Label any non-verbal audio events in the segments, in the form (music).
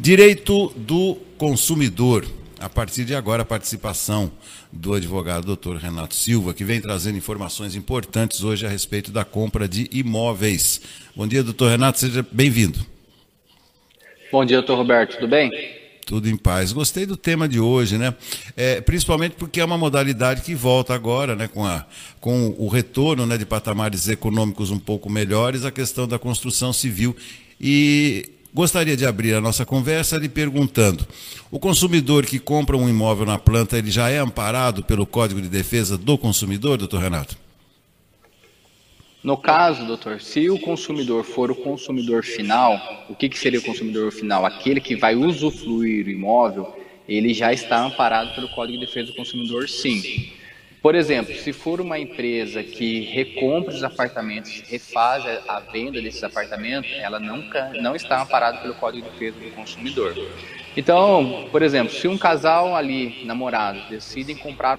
Direito do consumidor. A partir de agora, a participação do advogado doutor Renato Silva, que vem trazendo informações importantes hoje a respeito da compra de imóveis. Bom dia, doutor Renato, seja bem-vindo. Bom dia, doutor Roberto, tudo bem? Tudo em paz. Gostei do tema de hoje, né? É, principalmente porque é uma modalidade que volta agora, né? Com, a, com o retorno né, de patamares econômicos um pouco melhores, a questão da construção civil. E gostaria de abrir a nossa conversa lhe perguntando: o consumidor que compra um imóvel na planta, ele já é amparado pelo Código de Defesa do Consumidor, doutor Renato? No caso, doutor, se o consumidor for o consumidor final, o que, que seria o consumidor final? Aquele que vai usufruir o imóvel, ele já está amparado pelo Código de Defesa do Consumidor, sim. Por exemplo, se for uma empresa que recompra os apartamentos, refaz a venda desses apartamentos, ela nunca não está amparada pelo Código de Defesa do Consumidor. Então, por exemplo, se um casal ali, namorado, decidem comprar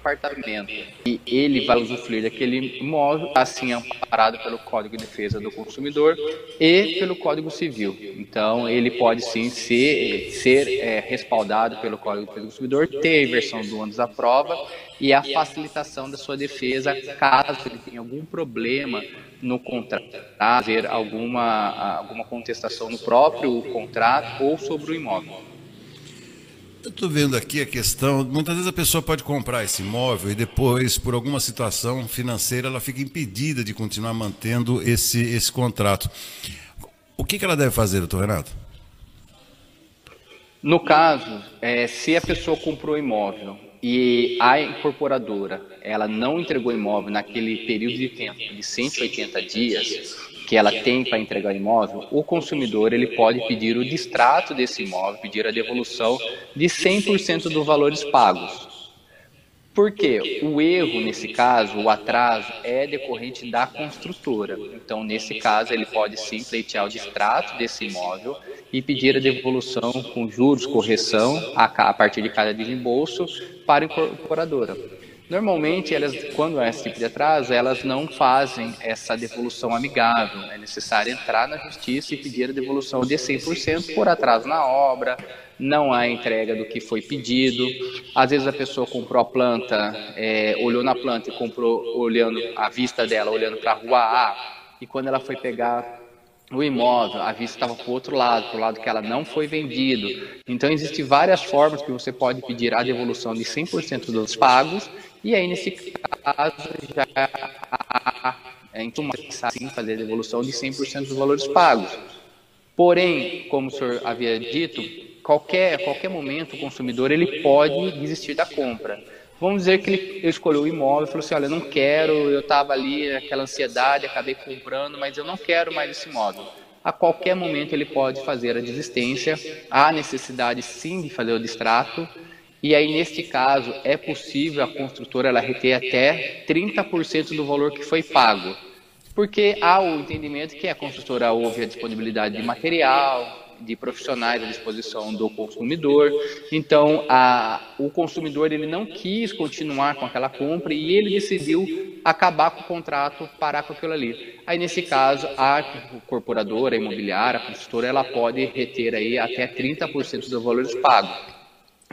apartamento e ele vai usufruir daquele imóvel, assim amparado pelo Código de Defesa do Consumidor e pelo Código Civil. Então, ele pode sim ser, ser é, respaldado pelo Código de Defesa do Consumidor, ter a inversão do ônus à prova e a facilitação da sua defesa caso ele tenha algum problema no contrato, haver alguma, alguma contestação no próprio contrato ou sobre o imóvel. Eu estou vendo aqui a questão, muitas vezes a pessoa pode comprar esse imóvel e depois, por alguma situação financeira, ela fica impedida de continuar mantendo esse, esse contrato. O que, que ela deve fazer, doutor Renato? No caso, é, se a pessoa comprou imóvel e a incorporadora ela não entregou imóvel naquele período de tempo de 180 dias, que ela tem para entregar imóvel, o consumidor ele pode pedir o distrato desse imóvel, pedir a devolução de 100% dos valores pagos. Por quê? O erro, nesse caso, o atraso, é decorrente da construtora. Então, nesse caso, ele pode sim pleitear o distrato desse imóvel e pedir a devolução com juros, correção, a partir de cada desembolso, para a incorporadora. Normalmente, elas, quando há esse tipo de atraso, elas não fazem essa devolução amigável. É necessário entrar na justiça e pedir a devolução de 100% por atraso na obra, não há entrega do que foi pedido. Às vezes a pessoa comprou a planta, é, olhou na planta e comprou olhando a vista dela, olhando para a rua A, e quando ela foi pegar o imóvel, a vista estava para o outro lado, para o lado que ela não foi vendido. Então, existem várias formas que você pode pedir a devolução de 100% dos pagos, e aí, nesse caso, já é sim fazer a devolução de 100% dos valores pagos. Porém, como o senhor havia dito, qualquer, qualquer momento o consumidor ele pode desistir da compra. Vamos dizer que ele escolheu o imóvel e falou assim, olha, eu não quero, eu estava ali, aquela ansiedade, acabei comprando, mas eu não quero mais esse imóvel. A qualquer momento ele pode fazer a desistência, há necessidade sim de fazer o distrato, e aí neste caso é possível a construtora ela reter até 30% do valor que foi pago, porque há o entendimento que a construtora houve a disponibilidade de material, de profissionais à disposição do consumidor. Então, a, o consumidor ele não quis continuar com aquela compra e ele decidiu acabar com o contrato, parar com aquilo ali. Aí, nesse caso, a corporadora, a imobiliária, a construtora, ela pode reter aí até 30% dos valores pagos.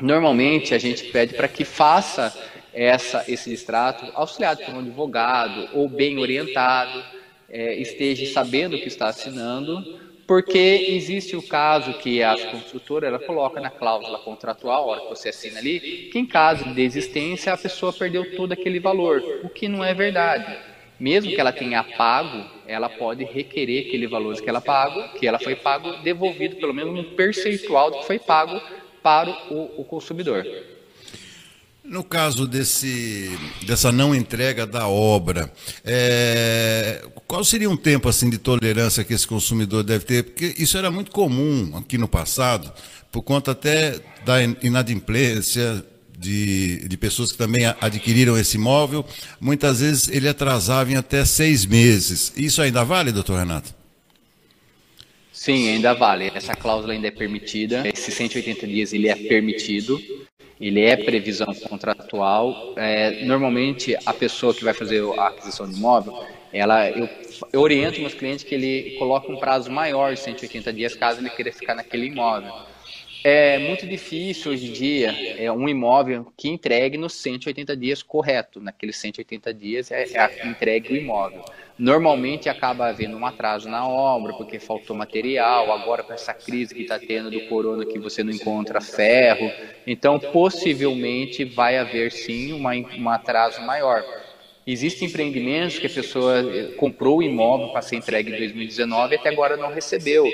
Normalmente, a gente pede para que faça essa, esse distrato auxiliado por um advogado ou bem orientado, é, esteja sabendo o que está assinando, porque existe o caso que a construtora ela coloca na cláusula contratual, a hora que você assina ali, que em caso de desistência a pessoa perdeu todo aquele valor, o que não é verdade. Mesmo que ela tenha pago, ela pode requerer aquele valor que ela pago, que ela foi pago, devolvido pelo menos um percentual do que foi pago para o, o consumidor. No caso desse, dessa não entrega da obra, é, qual seria um tempo assim de tolerância que esse consumidor deve ter? Porque isso era muito comum aqui no passado, por conta até da inadimplência de, de pessoas que também adquiriram esse imóvel. Muitas vezes ele atrasava em até seis meses. Isso ainda vale, doutor Renato? Sim, ainda vale. Essa cláusula ainda é permitida. Esses 180 dias ele é permitido ele é previsão contratual. É, normalmente, a pessoa que vai fazer a aquisição de imóvel, Ela, eu, eu oriento meus clientes que ele coloque um prazo maior de 180 dias caso ele queira ficar naquele imóvel. É muito difícil hoje em dia é um imóvel que entregue nos 180 dias correto. Naqueles 180 dias é, é entregue o imóvel. Normalmente acaba havendo um atraso na obra, porque faltou material, agora com essa crise que está tendo do corona que você não encontra ferro. Então, possivelmente vai haver sim uma, um atraso maior. Existem empreendimentos que a pessoa eh, comprou o imóvel para ser entregue em 2019 e até agora não recebeu.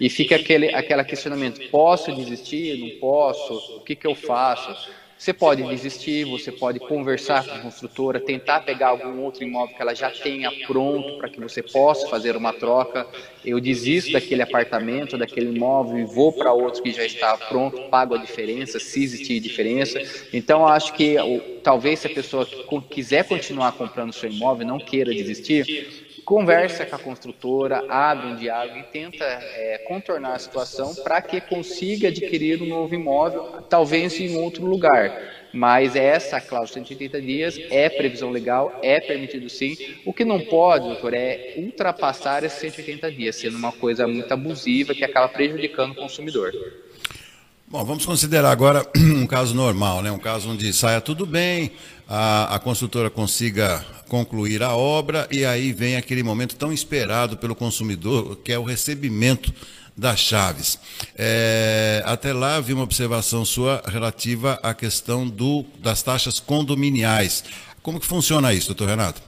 E fica aquele aquele questionamento: posso desistir? Não posso? O que, que eu faço? Você pode desistir, você pode conversar com a construtora, tentar pegar algum outro imóvel que ela já tenha pronto para que você possa fazer uma troca. Eu desisto daquele apartamento, daquele imóvel e vou para outro que já está pronto, pago a diferença, se existir diferença. Então, acho que talvez se a pessoa quiser continuar comprando seu imóvel, não queira desistir, conversa com a construtora, abre um diálogo e tenta é, contornar a situação para que consiga adquirir um novo imóvel, talvez em outro lugar. Mas essa cláusula de 180 dias é previsão legal, é permitido sim. O que não pode, doutor, é ultrapassar esses 180 dias, sendo uma coisa muito abusiva que acaba prejudicando o consumidor. Bom, vamos considerar agora (clears throat) um caso normal, né? um caso onde saia tudo bem, a, a construtora consiga concluir a obra e aí vem aquele momento tão esperado pelo consumidor, que é o recebimento das chaves. É, até lá vi uma observação sua relativa à questão do, das taxas condominiais. Como que funciona isso, doutor Renato?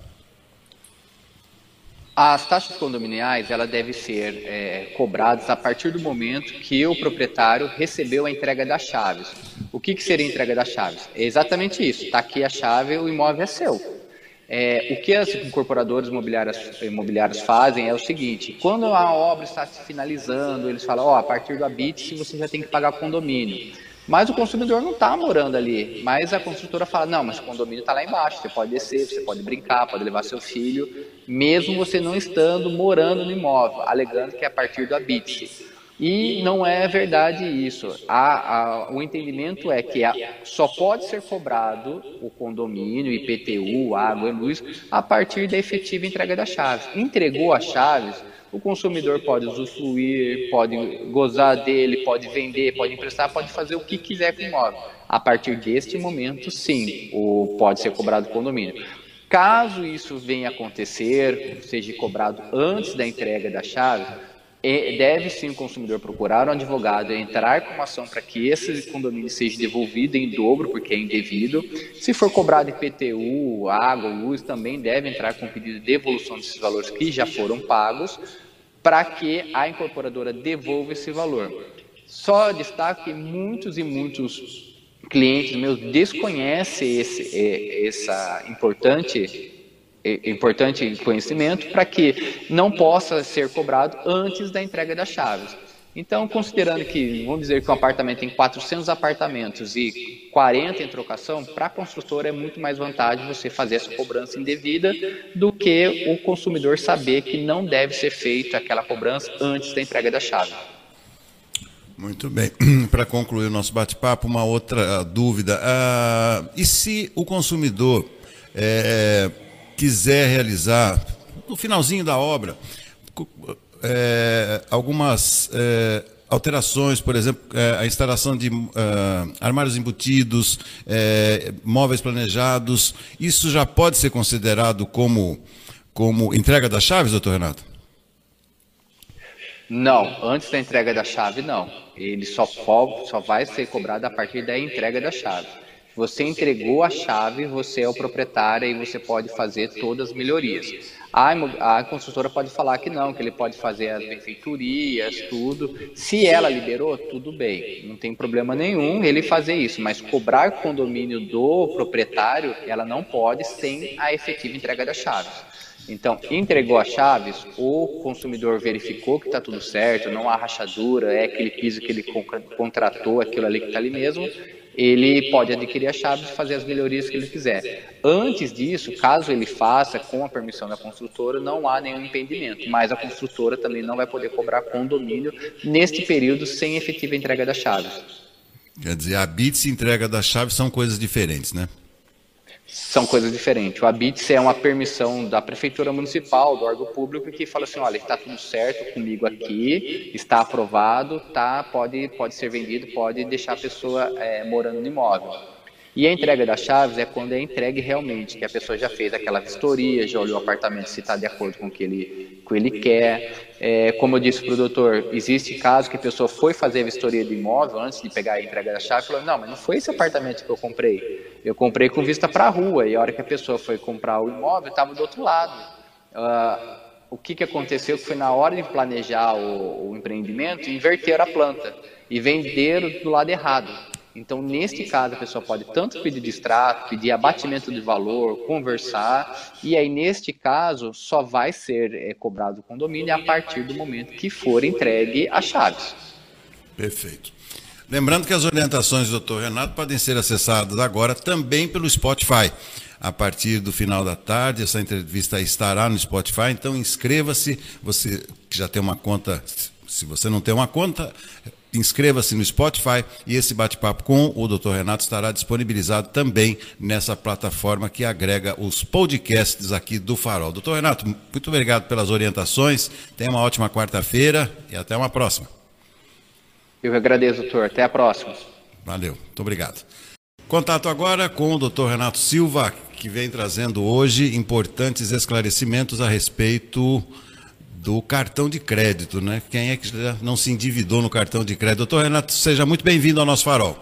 As taxas condominiais ela deve ser é, cobradas a partir do momento que o proprietário recebeu a entrega das chaves. O que, que seria a entrega das chaves? É exatamente isso. Está aqui a chave, o imóvel é seu. É, o que as incorporadoras imobiliárias, imobiliárias fazem é o seguinte: quando a obra está se finalizando, eles falam, ó, oh, a partir do habite você já tem que pagar condomínio. Mas o consumidor não está morando ali. Mas a construtora fala: não, mas o condomínio está lá embaixo. Você pode descer, você pode brincar, pode levar seu filho, mesmo você não estando morando no imóvel, alegando que é a partir do habite. E não é verdade isso. A, a, o entendimento é que a, só pode ser cobrado o condomínio, IPTU, água e luz, a partir da efetiva entrega das chaves. Entregou as chaves, o consumidor pode usufruir, pode gozar dele, pode vender, pode emprestar, pode fazer o que quiser com o imóvel. A partir deste momento, sim, o, pode ser cobrado o condomínio. Caso isso venha acontecer, seja cobrado antes da entrega da chave, deve sim o consumidor procurar um advogado e entrar com uma ação para que esse condomínio seja devolvido em dobro, porque é indevido. Se for cobrado IPTU, água, luz, também deve entrar com pedido de devolução desses valores que já foram pagos, para que a incorporadora devolva esse valor. Só destaco que muitos e muitos clientes meus desconhecem esse, essa importante importante conhecimento para que não possa ser cobrado antes da entrega das chaves. Então, considerando que, vamos dizer que um apartamento tem 400 apartamentos e 40 em trocação, para a construtora é muito mais vantagem você fazer essa cobrança indevida do que o consumidor saber que não deve ser feita aquela cobrança antes da entrega da chave. Muito bem. (clears throat) Para concluir o nosso bate-papo, uma outra dúvida. Ah, e se o consumidor é, quiser realizar, no finalzinho da obra, é, algumas é, alterações, por exemplo, é, a instalação de é, armários embutidos, é, móveis planejados, isso já pode ser considerado como, como entrega das chaves, doutor Renato? Não, antes da entrega da chave, não. Ele só, só vai ser cobrado a partir da entrega da chave. Você entregou a chave, você é o proprietário e você pode fazer todas as melhorias. A, a construtora pode falar que não, que ele pode fazer as benfeitorias, tudo. Se ela liberou, tudo bem, não tem problema nenhum ele fazer isso, mas cobrar condomínio do proprietário, ela não pode sem a efetiva entrega das chaves. Então, entregou as chaves, o consumidor verificou que está tudo certo, não há rachadura, é aquele piso que ele contratou, aquilo ali que está ali mesmo, ele pode adquirir a chave e fazer as melhorias que ele quiser. Antes disso, caso ele faça com a permissão da construtora, não há nenhum impedimento, mas a construtora também não vai poder cobrar condomínio neste período sem efetiva entrega das chaves. Quer dizer, a BITS e entrega das chaves são coisas diferentes, né? São coisas diferentes. O ABITS é uma permissão da prefeitura municipal, do órgão público, que fala assim, olha, está tudo certo comigo aqui, está aprovado, tá, pode, pode ser vendido, pode deixar a pessoa é, morando no imóvel. E a entrega das chaves é quando é entregue realmente, que a pessoa já fez aquela vistoria, já olhou o apartamento se está de acordo com o que ele, com ele quer. É, como eu disse para o doutor, existe caso que a pessoa foi fazer a vistoria do imóvel antes de pegar a entrega da chave e falou, não, mas não foi esse apartamento que eu comprei. Eu comprei com vista para a rua e a hora que a pessoa foi comprar o imóvel estava do outro lado. Uh, o que, que aconteceu que foi na hora de planejar o, o empreendimento, inverteram a planta e venderam do lado errado. Então, neste caso, a pessoa pode tanto pedir distrato, pedir abatimento de valor, conversar, e aí, neste caso, só vai ser é, cobrado o condomínio a partir do momento que for entregue as chaves. Perfeito. Lembrando que as orientações do Dr. Renato podem ser acessadas agora também pelo Spotify. A partir do final da tarde, essa entrevista estará no Spotify, então inscreva-se. Você que já tem uma conta, se você não tem uma conta, inscreva-se no Spotify e esse bate-papo com o Dr. Renato estará disponibilizado também nessa plataforma que agrega os podcasts aqui do Farol. Dr. Renato, muito obrigado pelas orientações. Tenha uma ótima quarta-feira e até uma próxima. Eu agradeço, doutor. Até a próxima. Valeu, muito obrigado. Contato agora com o Dr. Renato Silva, que vem trazendo hoje importantes esclarecimentos a respeito do cartão de crédito, né? Quem é que não se endividou no cartão de crédito? Doutor Renato, seja muito bem-vindo ao nosso farol.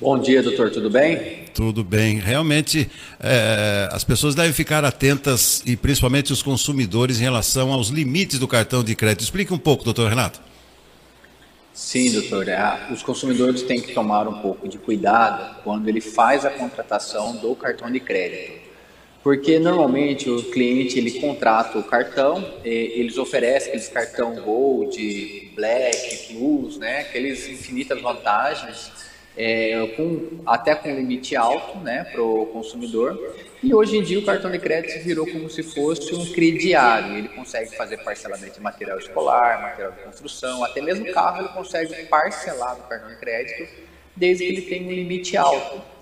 Bom dia, doutor, tudo bem? Tudo bem. Realmente, é, as pessoas devem ficar atentas, e principalmente os consumidores, em relação aos limites do cartão de crédito. Explique um pouco, doutor Renato. Sim, doutor. É, os consumidores têm que tomar um pouco de cuidado quando ele faz a contratação do cartão de crédito. Porque normalmente o cliente ele contrata o cartão, eles oferecem aqueles cartão Gold, Black, Plus, né, aqueles infinitas vantagens, é, com, até com limite alto né, para o consumidor. E hoje em dia o cartão de crédito virou como se fosse um crediário. Ele consegue fazer parcelamento de material escolar, material de construção, até mesmo carro ele consegue parcelar no cartão de crédito, desde que ele tenha um limite alto.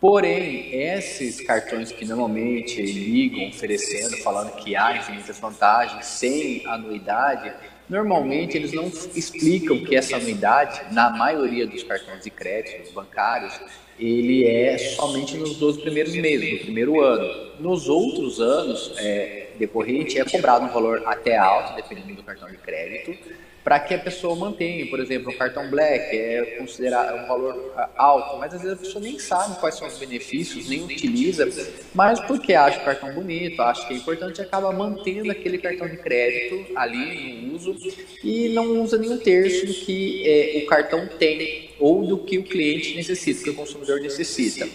Porém, esses cartões que normalmente ligam oferecendo, falando que há infinitas vantagens sem anuidade, normalmente eles não explicam que essa anuidade, na maioria dos cartões de crédito bancários, ele é somente nos 12 primeiros meses, no primeiro ano. Nos outros anos é, decorrente, é cobrado um valor até alto, dependendo do cartão de crédito, para que a pessoa mantenha. Por exemplo, o cartão Black é considerado um valor ah, alto, mas às vezes a pessoa nem sabe quais são os benefícios, nem utiliza, mas porque acha o cartão bonito, acha que é importante, acaba mantendo aquele cartão de crédito ali no uso e não usa nenhum terço do que é, o cartão tem ou do que o cliente necessita, que o consumidor necessita.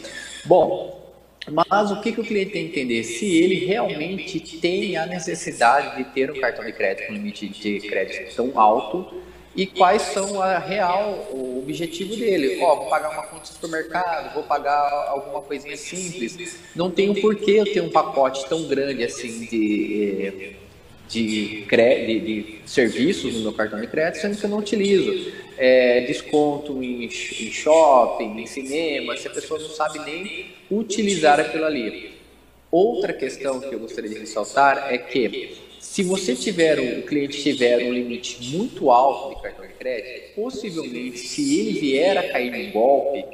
Bom, mas o que, que o cliente tem que entender? Se ele realmente tem a necessidade de ter um cartão de crédito com limite de crédito tão alto e quais são a real, o objetivo dele. Ó, oh, vou pagar uma conta de supermercado, vou pagar alguma coisinha simples. Não tem o porquê eu ter um pacote tão grande assim de de, de, de, serviços no meu cartão de crédito, sendo que eu não utilizo. É, desconto em, em, shopping, em cinema, se a pessoa não sabe nem utilizar aquilo ali. Outra questão que eu gostaria de ressaltar é que se você tiver, o cliente tiver um limite muito alto de cartão de crédito, possivelmente se ele vier a cair em golpe,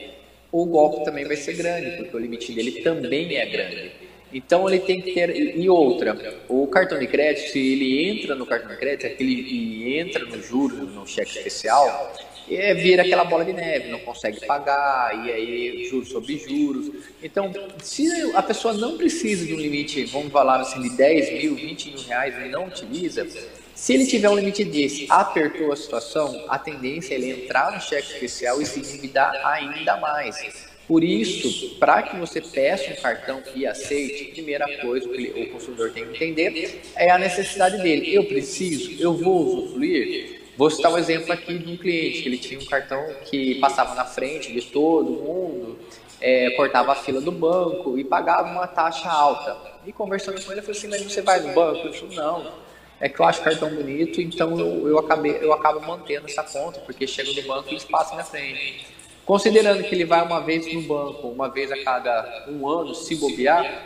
o golpe também vai ser grande, porque o limite dele também é grande. Então ele tem que ter e outra, o cartão de crédito, se ele entra no cartão de crédito, aquele e entra no juros, no cheque especial, é, vira aquela bola de neve, não consegue pagar, e aí juros sobre juros. Então, se a pessoa não precisa de um limite, vamos falar assim, de 10 mil, 20 mil reais e não utiliza, se ele tiver um limite desse, apertou a situação, a tendência é ele entrar no cheque especial e se endividar ainda mais. Por isso, para que você peça um cartão e aceite, primeira coisa que o consumidor tem que entender é a necessidade dele. Eu preciso, eu vou usufruir. Vou citar um exemplo aqui de um cliente, que ele tinha um cartão que passava na frente de todo mundo, é, cortava a fila do banco e pagava uma taxa alta. E conversando com ele, eu falei assim, mas você vai no banco? Eu falei, não, é que eu acho o cartão bonito, então eu, eu, acabei, eu acabo mantendo essa conta, porque chega no banco e eles passam na frente. Considerando que ele vai uma vez no banco, uma vez a cada um ano, se bobear,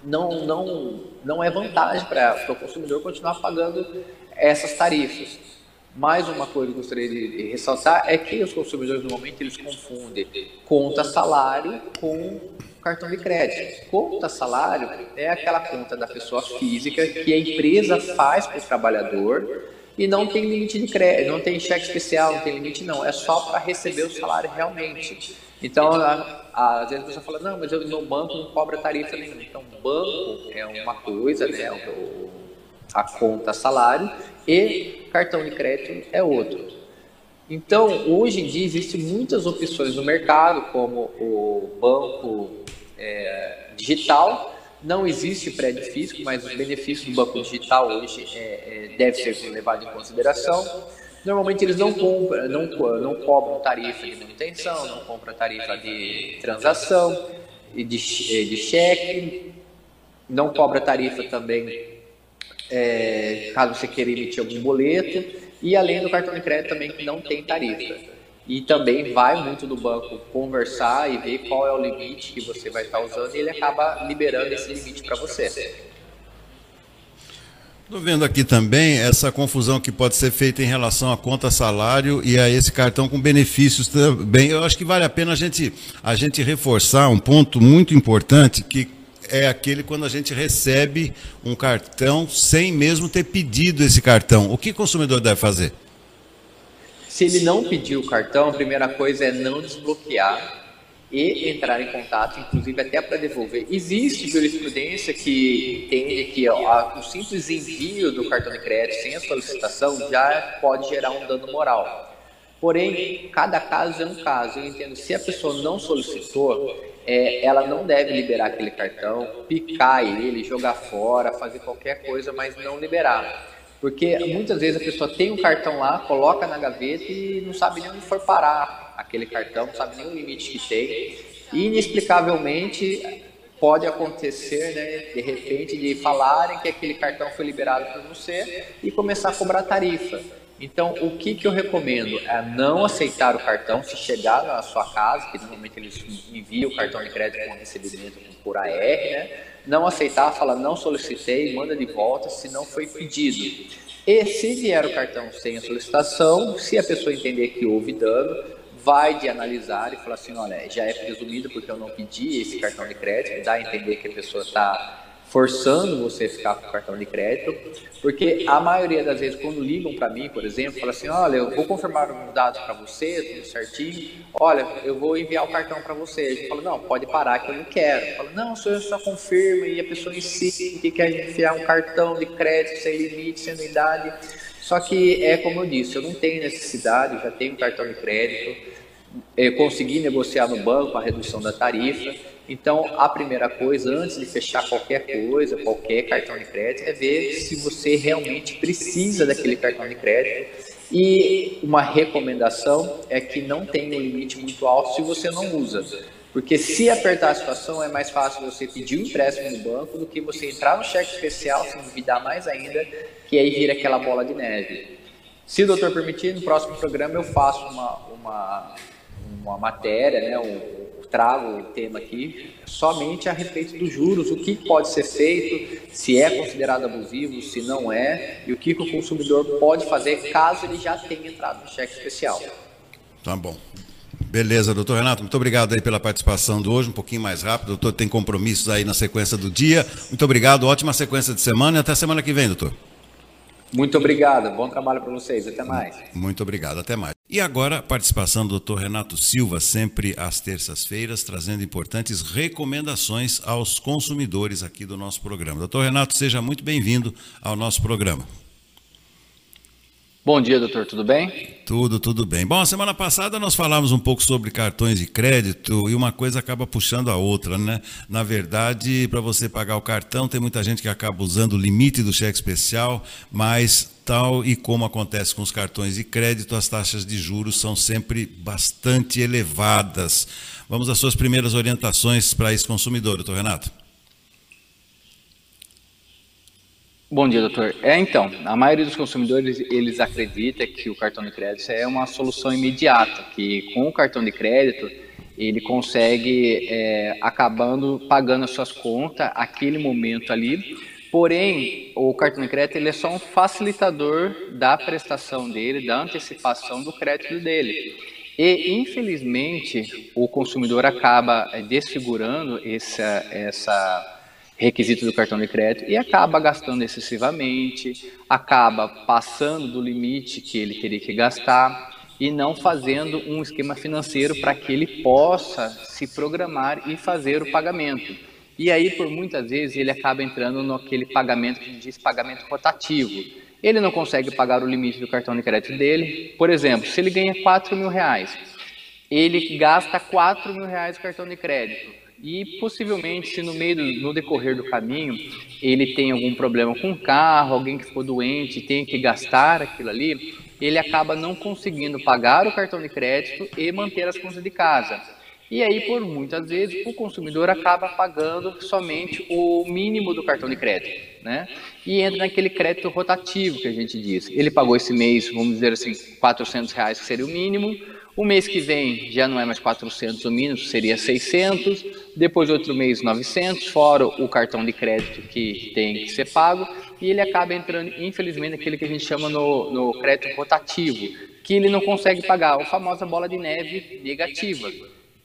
não, não, não é vantagem para o consumidor continuar pagando essas tarifas. Mais uma coisa que eu gostaria de ressaltar é que os consumidores normalmente eles confundem conta salário com cartão de crédito. Conta salário é aquela conta da pessoa física que a empresa faz para o trabalhador e não tem limite de crédito, não tem cheque especial, não tem limite não, é só para receber o salário realmente. Então, às vezes a pessoa fala, não, mas eu, meu banco não cobra tarifa nenhuma. Então, banco é uma coisa, né, o, a conta salário, e cartão de crédito é outro. Então, hoje em dia, existem muitas opções no mercado, como o banco é, digital. Não existe prédio físico, mas os benefícios do banco digital hoje é, é, deve ser levado em consideração. Normalmente eles não compram, não, não cobram tarifa de manutenção, não compram tarifa de transação e de, de cheque, não cobra tarifa também é, caso você queira emitir algum boleto, e além do cartão de crédito também que não tem tarifa. E também vai muito do banco conversar e ver qual é o limite que você vai estar usando e ele acaba liberando esse limite para você. Estou vendo aqui também essa confusão que pode ser feita em relação à conta salário e a esse cartão com benefícios também. Eu acho que vale a pena a gente, a gente reforçar um ponto muito importante que é aquele quando a gente recebe um cartão sem mesmo ter pedido esse cartão. O que o consumidor deve fazer? Se ele não pedir o cartão, a primeira coisa é não desbloquear e entrar em contato, inclusive até para devolver. Existe jurisprudência que entende que ó, o simples envio do cartão de crédito sem a solicitação já pode gerar um dano moral. Porém, cada caso é um caso. Eu entendo, se a pessoa não solicitou, é, ela não deve liberar aquele cartão, picar ele, jogar fora, fazer qualquer coisa, mas não liberar. Porque muitas vezes a pessoa tem um cartão lá, coloca na gaveta e não sabe nem onde for parar aquele cartão, não sabe nem o limite que tem. E inexplicavelmente pode acontecer, né, de repente, de falarem que aquele cartão foi liberado por você e começar a cobrar tarifa. Então, o que, que eu recomendo é não aceitar o cartão se chegar na sua casa, que normalmente eles enviam o cartão de crédito com recebimento por AR, né? Não aceitar, falar não solicitei, manda de volta se não foi pedido. E se vier o cartão sem a solicitação, se a pessoa entender que houve dano, vai de analisar e falar assim, olha, já é presumido porque eu não pedi esse cartão de crédito, dá a entender que a pessoa está forçando você a ficar com o cartão de crédito, porque a maioria das vezes quando ligam para mim, por exemplo, fala assim, olha, eu vou confirmar os dados para você, tudo certinho, olha, eu vou enviar o cartão para você. Gente fala, não, pode parar que eu não quero. Fala, não, o senhor só confirma e a pessoa insiste que quer enviar um cartão de crédito sem limite, sem anuidade. Só que é como eu disse, eu não tenho necessidade, já tenho cartão de crédito, eu consegui negociar no banco a redução da tarifa, então, a primeira coisa, antes de fechar qualquer coisa, qualquer cartão de crédito, é ver se você realmente precisa daquele cartão de crédito. E uma recomendação é que não tenha um limite muito alto se você não usa. Porque se apertar a situação, é mais fácil você pedir um empréstimo no banco do que você entrar no cheque especial, se endividar mais ainda, que aí vira aquela bola de neve. Se o doutor permitir, no próximo programa eu faço uma, uma, uma matéria, né, um, trago o tema aqui somente a respeito dos juros, o que pode ser feito, se é considerado abusivo, se não é, e o que, o consumidor pode fazer caso ele já tenha entrado no cheque especial. Tá bom. Beleza, doutor Renato, muito obrigado aí pela participação de hoje, um pouquinho mais rápido. Doutor tem compromissos aí na sequência do dia. Muito obrigado, ótima sequência de semana e até semana que vem, doutor. Muito obrigado, bom trabalho para vocês, até mais. Muito obrigado, até mais. E agora, participação do Dr. Renato Silva, sempre às terças-feiras, trazendo importantes recomendações aos consumidores aqui do nosso programa. Doutor Renato, seja muito bem-vindo ao nosso programa. Bom dia, doutor, tudo bem? Tudo, tudo bem. Bom, a semana passada nós falamos um pouco sobre cartões de crédito e uma coisa acaba puxando a outra, né? Na verdade, para você pagar o cartão, tem muita gente que acaba usando o limite do cheque especial, mas tal e como acontece com os cartões de crédito, as taxas de juros são sempre bastante elevadas. Vamos às suas primeiras orientações para esse consumidor, doutor Renato. Bom dia, doutor. É, então, a maioria dos consumidores, eles acredita que o cartão de crédito é uma solução imediata, que com o cartão de crédito ele consegue é, acabando pagando as suas contas aquele momento ali. Porém, o cartão de crédito ele é só um facilitador da prestação dele, da antecipação do crédito dele. E, infelizmente, o consumidor acaba é, desfigurando essa, essa requisito do cartão de crédito e acaba gastando excessivamente, acaba passando do limite que ele teria que gastar e não fazendo um esquema financeiro para que ele possa se programar e fazer o pagamento. E aí, por muitas vezes, ele acaba entrando naquele pagamento que diz pagamento rotativo. Ele não consegue pagar o limite do cartão de crédito dele. Por exemplo, se ele ganha 4 mil reais, ele gasta 4 mil reais no cartão de crédito e possivelmente se no meio do, no decorrer do caminho ele tem algum problema com o carro, alguém que ficou doente, tem que gastar aquilo ali, ele acaba não conseguindo pagar o cartão de crédito e manter as contas de casa. E aí, por muitas vezes, o consumidor acaba pagando somente o mínimo do cartão de crédito, né? E entra naquele crédito rotativo que a gente diz. Ele pagou esse mês, vamos dizer assim, 400 reais, que seria o mínimo, o mês que vem já não é mais 400 o mínimo, seria 600. Depois outro mês 900, fora o cartão de crédito que tem que ser pago. E ele acaba entrando, infelizmente, naquele que a gente chama no, no crédito rotativo, que ele não consegue pagar, a famosa bola de neve negativa,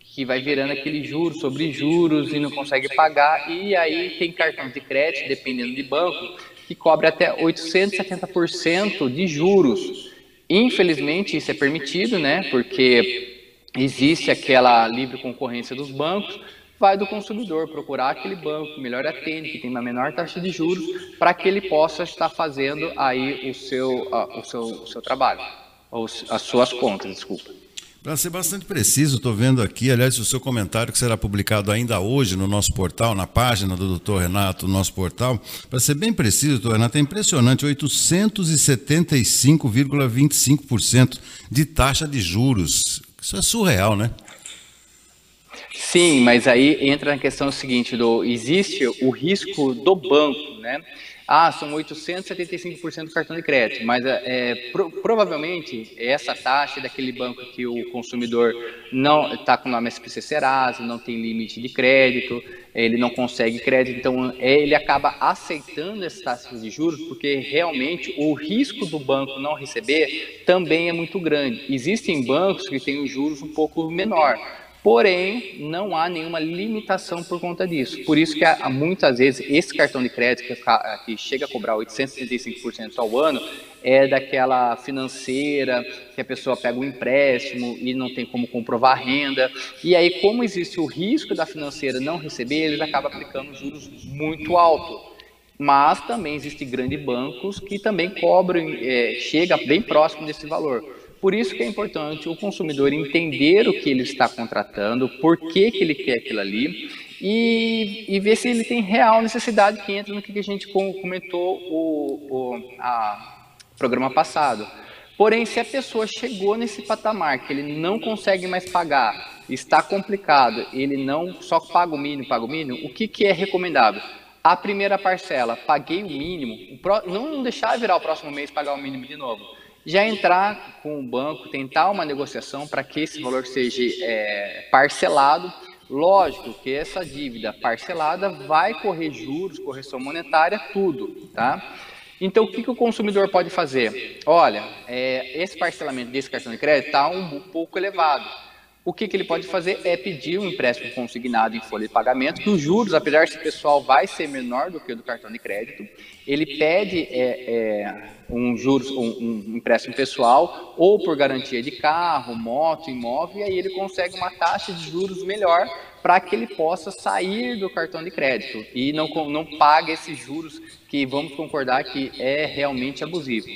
que vai virando aquele juros sobre juros e não consegue pagar. E aí tem cartão de crédito, dependendo de banco, que cobre até 870% de juros Infelizmente, isso é permitido, né? Porque existe aquela livre concorrência dos bancos. Vai do consumidor procurar aquele banco que melhor atende, que tem uma menor taxa de juros, para que ele possa estar fazendo aí o seu, o seu, o seu trabalho, ou as suas contas, desculpa. Para ser bastante preciso, estou vendo aqui, aliás, o seu comentário que será publicado ainda hoje no nosso portal, na página do Dr. Renato, no nosso portal. Para ser bem preciso, doutor Renato, é impressionante, 875,25% de taxa de juros. Isso é surreal, né? Sim, mas aí entra na questão seguinte, do existe o risco do banco, né? Ah, são 875% do cartão de crédito, mas é, pro, provavelmente essa taxa é daquele banco que o consumidor não está com o nome SPC Serasa, não tem limite de crédito, ele não consegue crédito, então é, ele acaba aceitando essas taxas de juros porque realmente o risco do banco não receber também é muito grande. Existem bancos que têm os juros um pouco menor, Porém, não há nenhuma limitação por conta disso. Por isso que há, muitas vezes esse cartão de crédito que, chega a cobrar 835% ao ano é daquela financeira que a pessoa pega um empréstimo e não tem como comprovar a renda. E aí, como existe o risco da financeira não receber, eles acabam aplicando juros muito altos. Mas também existem grandes bancos que também cobram, é, chega bem próximo desse valor. Por isso que é importante o consumidor entender o que ele está contratando, por que, que ele quer aquilo ali e, e ver se ele tem real necessidade que entra no que a gente comentou o, o a programa passado. Porém, se a pessoa chegou nesse patamar que ele não consegue mais pagar, está complicado, ele não só paga o mínimo, paga o mínimo, o que, que é recomendável? A primeira parcela, paguei o mínimo, não deixar virar o próximo mês pagar o mínimo de novo já entrar com o banco, tentar uma negociação para que esse valor seja é, parcelado. Lógico que essa dívida parcelada vai correr juros, correção monetária, tudo, tá? Então, o que, que o consumidor pode fazer? Olha, é, esse parcelamento desse cartão de crédito está um pouco elevado o que, que, ele pode fazer é pedir um empréstimo consignado em folha de pagamento, que os juros, apesar de pessoal, vai ser menor do que o do cartão de crédito. Ele pede é, é, um juros, um, um, empréstimo pessoal, ou por garantia de carro, moto, imóvel, e aí ele consegue uma taxa de juros melhor para que ele possa sair do cartão de crédito e não, não pague esses juros que vamos concordar que é realmente abusivo.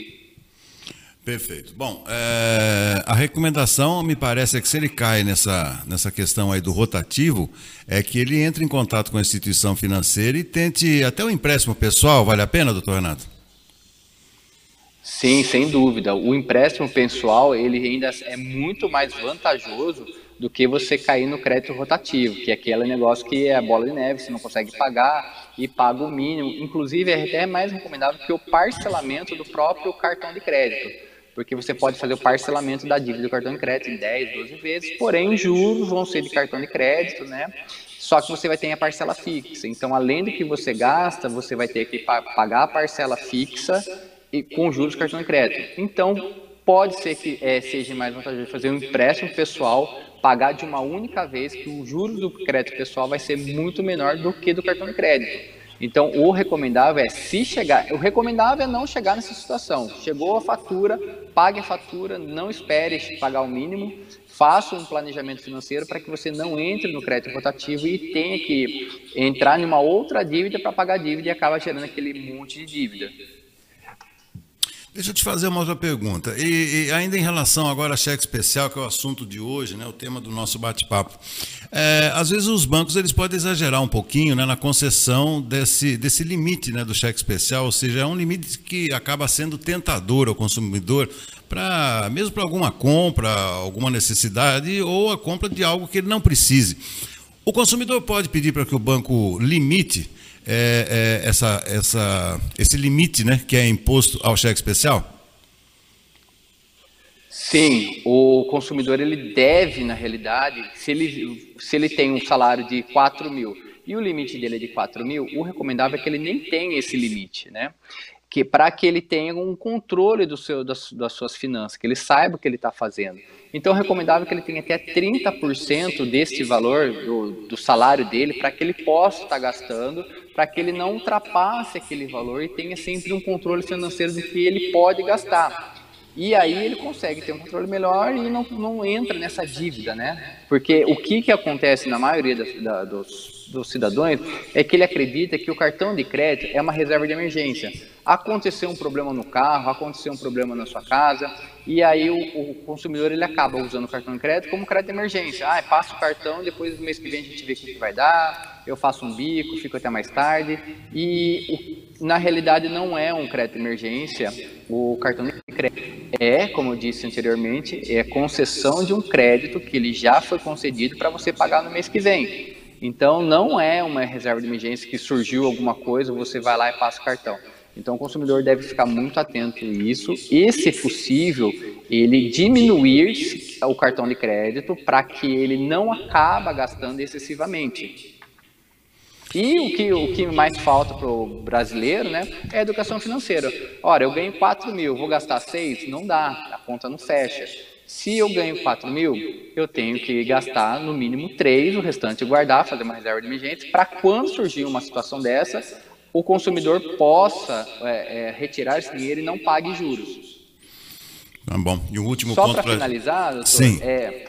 Perfeito. Bom, é, a recomendação me parece é que se ele cai nessa, nessa questão aí do rotativo, é que ele entre em contato com a instituição financeira e tente até o empréstimo pessoal. Vale a pena, doutor Renato? Sim, sem dúvida. O empréstimo pessoal ele ainda é muito mais vantajoso do que você cair no crédito rotativo, que é aquele negócio que é a bola de neve, você não consegue pagar e paga o mínimo. Inclusive, é até mais recomendável que o parcelamento do próprio cartão de crédito porque você pode fazer o parcelamento da dívida do cartão de crédito em 10, 12 vezes, porém os juros vão ser de cartão de crédito, né? Só que você vai ter a parcela fixa. Então, além do que você gasta, você vai ter que pagar a parcela fixa e com juros do cartão de crédito. Então, pode ser que é, seja mais vantajoso fazer um empréstimo pessoal, pagar de uma única vez, que o juros do crédito pessoal vai ser muito menor do que do cartão de crédito. Então, o recomendável é se chegar, o recomendável é não chegar nessa situação. Chegou a fatura, pague a fatura, não espere pagar o mínimo, faça um planejamento financeiro para que você não entre no crédito rotativo e tenha que entrar em uma outra dívida para pagar a dívida e acaba gerando aquele monte de dívida. Deixa eu te fazer uma outra pergunta. E, e, ainda em relação agora a cheque especial, que é o assunto de hoje, né, o tema do nosso bate-papo. É, às vezes os bancos eles podem exagerar um pouquinho né, na concessão desse, desse limite né, do cheque especial, ou seja, é um limite que acaba sendo tentador ao consumidor para mesmo para alguma compra, alguma necessidade ou a compra de algo que ele não precise. O consumidor pode pedir para que o banco limite é, é, essa, essa, esse limite né, que é imposto ao cheque especial? Sim, o consumidor ele deve, na realidade, se ele, se ele tem um salário de 4 mil e o limite dele é de 4 mil, o recomendável é que ele nem tenha esse limite, né? Que para que ele tenha um controle do seu, das, das suas finanças, que ele saiba o que ele está fazendo. Então, é recomendável que ele tenha até 30% desse valor do, do salário dele para que ele possa estar gastando, para que ele não ultrapasse aquele valor e tenha sempre um controle financeiro do que ele pode gastar. E aí ele consegue ter um controle melhor e não, não entra nessa dívida, né? Porque o que, que acontece na maioria da, dos dos cidadãos é que ele acredita que o cartão de crédito é uma reserva de emergência. Aconteceu um problema no carro, aconteceu um problema na sua casa, e aí o, o consumidor ele acaba usando o cartão de crédito como crédito de emergência. Ah, passa o cartão, depois do mês que vem a gente vê o que vai dar, eu faço um bico, fico até mais tarde. E na realidade não é um crédito de emergência, o cartão de crédito é, como eu disse anteriormente, é concessão de um crédito que ele já foi concedido para você pagar no mês que vem. Então, não é uma reserva de emergência que surgiu alguma coisa, você vai lá e passa o cartão. Então, o consumidor deve ficar muito atento a isso e, se possível, ele diminuir o cartão de crédito para que ele não acabe gastando excessivamente. E o que, o que mais falta para o brasileiro né, é a educação financeira. Ora, eu ganho 4 mil, vou gastar 6? Não dá, a conta não fecha. Se eu ganho 4 mil, eu tenho que gastar no mínimo 3, o restante guardar, fazer uma reserva de emergência, para quando surgir uma situação dessa, o consumidor possa é, é, retirar esse dinheiro e não pague juros. Tá bom. E o último Só ponto. Só para finalizar, doutor, Sim. É,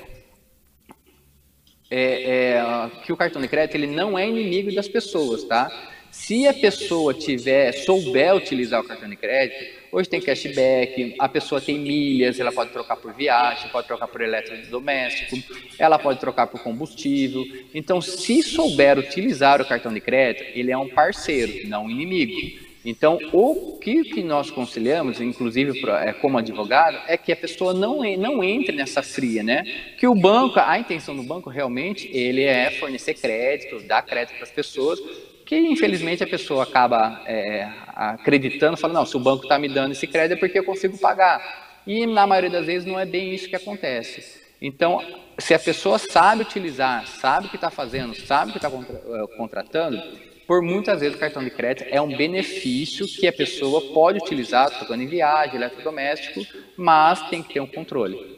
é, é, que o cartão de crédito ele não é inimigo das pessoas, tá? Se a pessoa tiver souber utilizar o cartão de crédito, Hoje tem cashback, a pessoa tem milhas, ela pode trocar por viagem, pode trocar por eletrodoméstico, ela pode trocar por combustível. Então, se souber utilizar o cartão de crédito, ele é um parceiro, não um inimigo. Então, o que, que nós conciliamos, inclusive é, como advogado, é que a pessoa não, não entre nessa fria, né? Que o banco, a intenção do banco realmente, ele é fornecer crédito, dar crédito para as pessoas, que infelizmente a pessoa acaba é, acreditando, falando, não, se o banco está me dando esse crédito é porque eu consigo pagar. E na maioria das vezes não é bem isso que acontece. Então, se a pessoa sabe utilizar, sabe o que está fazendo, sabe o que está é, contratando, por muitas vezes o cartão de crédito é um benefício que a pessoa pode utilizar, tocando em viagem, eletrodoméstico, mas tem que ter um controle.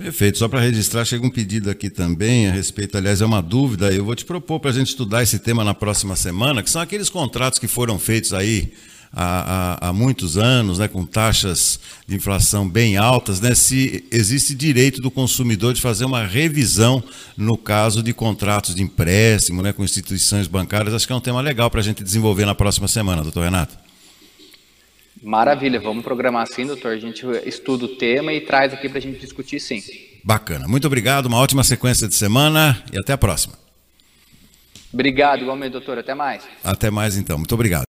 Perfeito. Só para registrar, chega um pedido aqui também a respeito, aliás, é uma dúvida. Eu vou te propor para a gente estudar esse tema na próxima semana, que são aqueles contratos que foram feitos aí há, há, há muitos anos, né, com taxas de inflação bem altas, né, se existe direito do consumidor de fazer uma revisão no caso de contratos de empréstimo né, com instituições bancárias. Acho que é um tema legal para a gente desenvolver na próxima semana, doutor Renato. Maravilha, vamos programar assim, doutor. A gente estuda o tema e traz aqui para a gente discutir sim. Bacana. Muito obrigado, uma ótima sequência de semana e até a próxima. Obrigado, igualmente, doutor. Até mais. Até mais então. Muito obrigado.